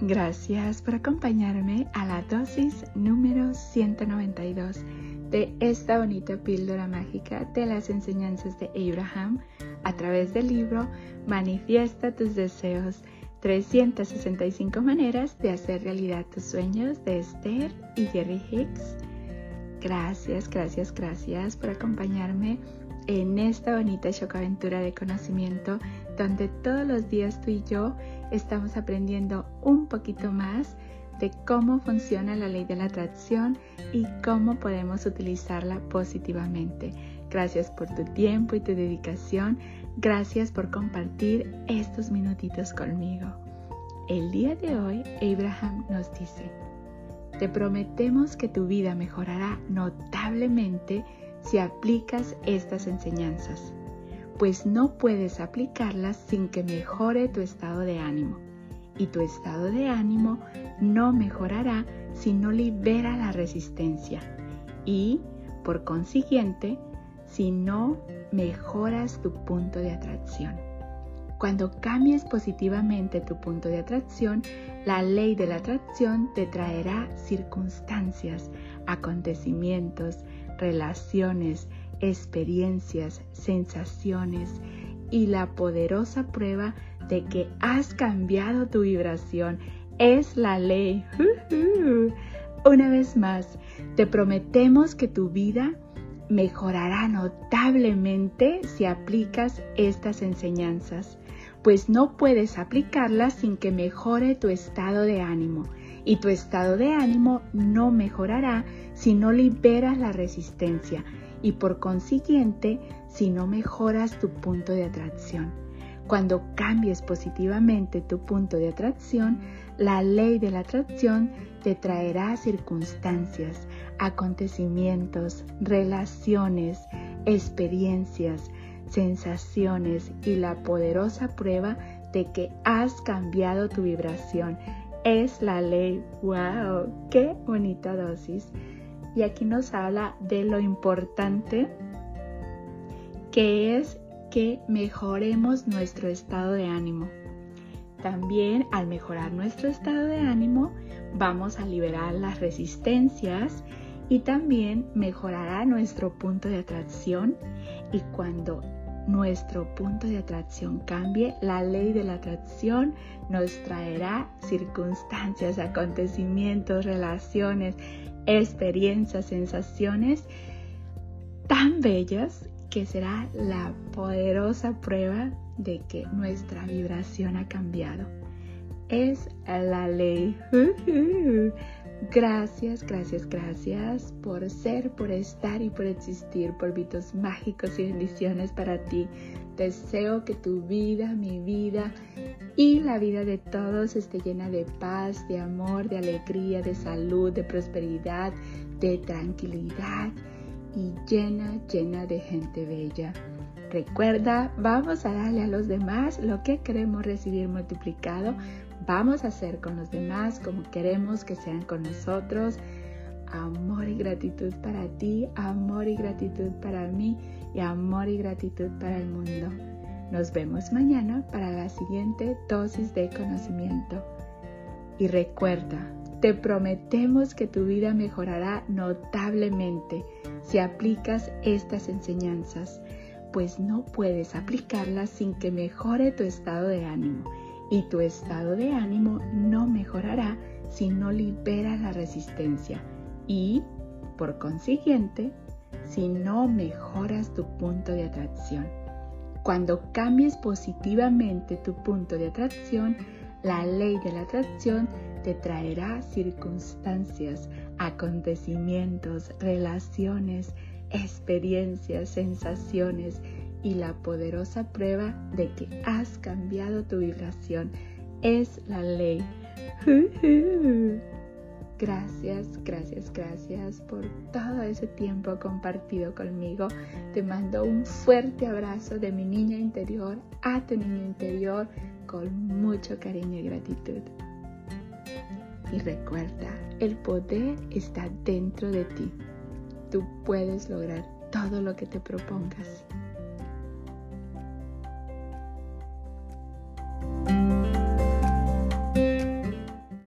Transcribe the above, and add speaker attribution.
Speaker 1: Gracias por acompañarme a la dosis número 192 de esta bonita píldora mágica de las enseñanzas de Abraham a través del libro Manifiesta tus deseos 365 maneras de hacer realidad tus sueños de Esther y Jerry Hicks. Gracias, gracias, gracias por acompañarme en esta bonita aventura de conocimiento donde todos los días tú y yo estamos aprendiendo un poquito más de cómo funciona la ley de la atracción y cómo podemos utilizarla positivamente. Gracias por tu tiempo y tu dedicación. Gracias por compartir estos minutitos conmigo. El día de hoy, Abraham nos dice, te prometemos que tu vida mejorará notablemente si aplicas estas enseñanzas, pues no puedes aplicarlas sin que mejore tu estado de ánimo. Y tu estado de ánimo no mejorará si no libera la resistencia. Y, por consiguiente, si no mejoras tu punto de atracción. Cuando cambies positivamente tu punto de atracción, la ley de la atracción te traerá circunstancias, acontecimientos, relaciones, experiencias, sensaciones y la poderosa prueba de que has cambiado tu vibración. Es la ley. Una vez más, te prometemos que tu vida mejorará notablemente si aplicas estas enseñanzas pues no puedes aplicarla sin que mejore tu estado de ánimo. Y tu estado de ánimo no mejorará si no liberas la resistencia y por consiguiente si no mejoras tu punto de atracción. Cuando cambies positivamente tu punto de atracción, la ley de la atracción te traerá circunstancias, acontecimientos, relaciones, experiencias, sensaciones y la poderosa prueba de que has cambiado tu vibración. Es la ley. ¡Wow! ¡Qué bonita dosis! Y aquí nos habla de lo importante que es que mejoremos nuestro estado de ánimo. También al mejorar nuestro estado de ánimo vamos a liberar las resistencias y también mejorará nuestro punto de atracción y cuando nuestro punto de atracción cambie, la ley de la atracción nos traerá circunstancias, acontecimientos, relaciones, experiencias, sensaciones tan bellas que será la poderosa prueba de que nuestra vibración ha cambiado. Es la ley. Gracias, gracias, gracias por ser, por estar y por existir, por vitos mágicos y bendiciones para ti. Deseo que tu vida, mi vida y la vida de todos esté llena de paz, de amor, de alegría, de salud, de prosperidad, de tranquilidad y llena, llena de gente bella. Recuerda, vamos a darle a los demás lo que queremos recibir multiplicado vamos a hacer con los demás como queremos que sean con nosotros. Amor y gratitud para ti, amor y gratitud para mí y amor y gratitud para el mundo. Nos vemos mañana para la siguiente dosis de conocimiento. Y recuerda, te prometemos que tu vida mejorará notablemente si aplicas estas enseñanzas, pues no puedes aplicarlas sin que mejore tu estado de ánimo y tu estado de ánimo no mejorará si no liberas la resistencia y, por consiguiente, si no mejoras tu punto de atracción. Cuando cambies positivamente tu punto de atracción, la ley de la atracción te traerá circunstancias, acontecimientos, relaciones, experiencias, sensaciones y la poderosa prueba de que has cambiado tu vibración es la ley. Gracias, gracias, gracias por todo ese tiempo compartido conmigo. Te mando un fuerte abrazo de mi niña interior a tu niño interior con mucho cariño y gratitud. Y recuerda, el poder está dentro de ti. Tú puedes lograr todo lo que te propongas.